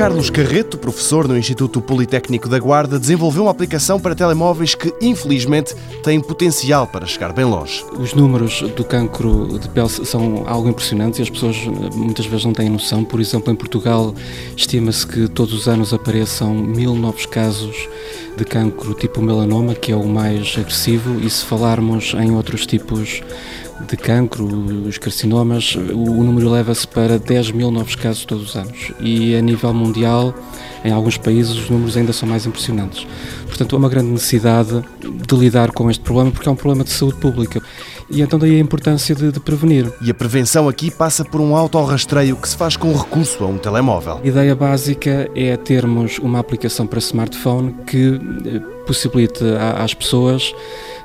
Carlos Carreto, professor no Instituto Politécnico da Guarda, desenvolveu uma aplicação para telemóveis que, infelizmente, tem potencial para chegar bem longe. Os números do cancro de pele são algo impressionantes e as pessoas muitas vezes não têm noção. Por exemplo, em Portugal, estima-se que todos os anos apareçam mil novos casos de cancro tipo melanoma, que é o mais agressivo, e se falarmos em outros tipos de cancro, os carcinomas, o, número leva-se para 10 mil novos casos todos os anos. E a nível mundial, em alguns países, os números ainda são mais impressionantes. Portanto, há uma grande necessidade de lidar com este problema, porque é um problema de saúde pública. E então daí a importância de, de prevenir. E a prevenção aqui passa por um autorrastreio que se faz com recurso a um telemóvel. A ideia básica é termos uma aplicação para smartphone que eh, possibilite às pessoas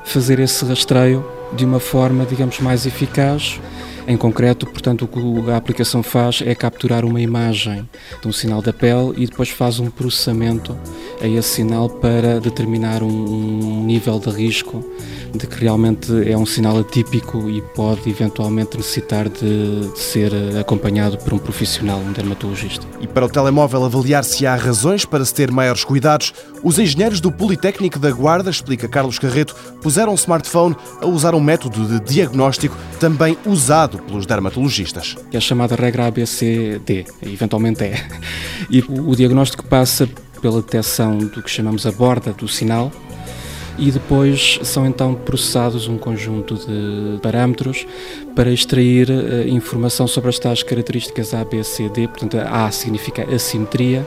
fazer esse rastreio de uma forma, digamos, mais eficaz. Em concreto, portanto, o que a aplicação faz é capturar uma imagem de um sinal da pele e depois faz um processamento a esse sinal para determinar um, nível de risco de que realmente é um sinal atípico e pode eventualmente necessitar de, de, ser acompanhado por um profissional, um dermatologista. E para o telemóvel avaliar se há razões para se ter maiores cuidados, os engenheiros do Politécnico da Guarda, explica Carlos Carreto, puseram o smartphone a usar um método de diagnóstico também usado pelos dermatologistas. É a chamada regra ABCD, eventualmente é. E o diagnóstico passa pela detecção do que chamamos a borda do sinal, e depois são então processados um conjunto de parâmetros para extrair uh, informação sobre as tais características A, B, C, D. Portanto, a A significa assimetria,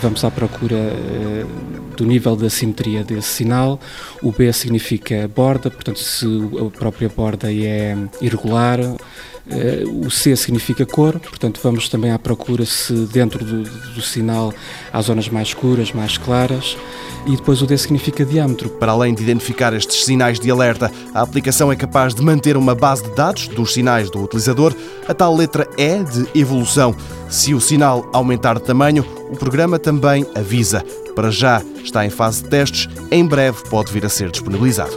vamos à procura uh, do nível de assimetria desse sinal. O B significa borda, portanto, se a própria borda é irregular. Uh, o C significa cor, portanto, vamos também à procura se dentro do, do sinal há zonas mais escuras, mais claras e depois o D significa diâmetro. Para além de identificar estes sinais de alerta, a aplicação é capaz de manter uma base de dados dos sinais do utilizador, a tal letra E de evolução. Se o sinal aumentar de tamanho, o programa também avisa. Para já está em fase de testes, em breve pode vir a ser disponibilizado.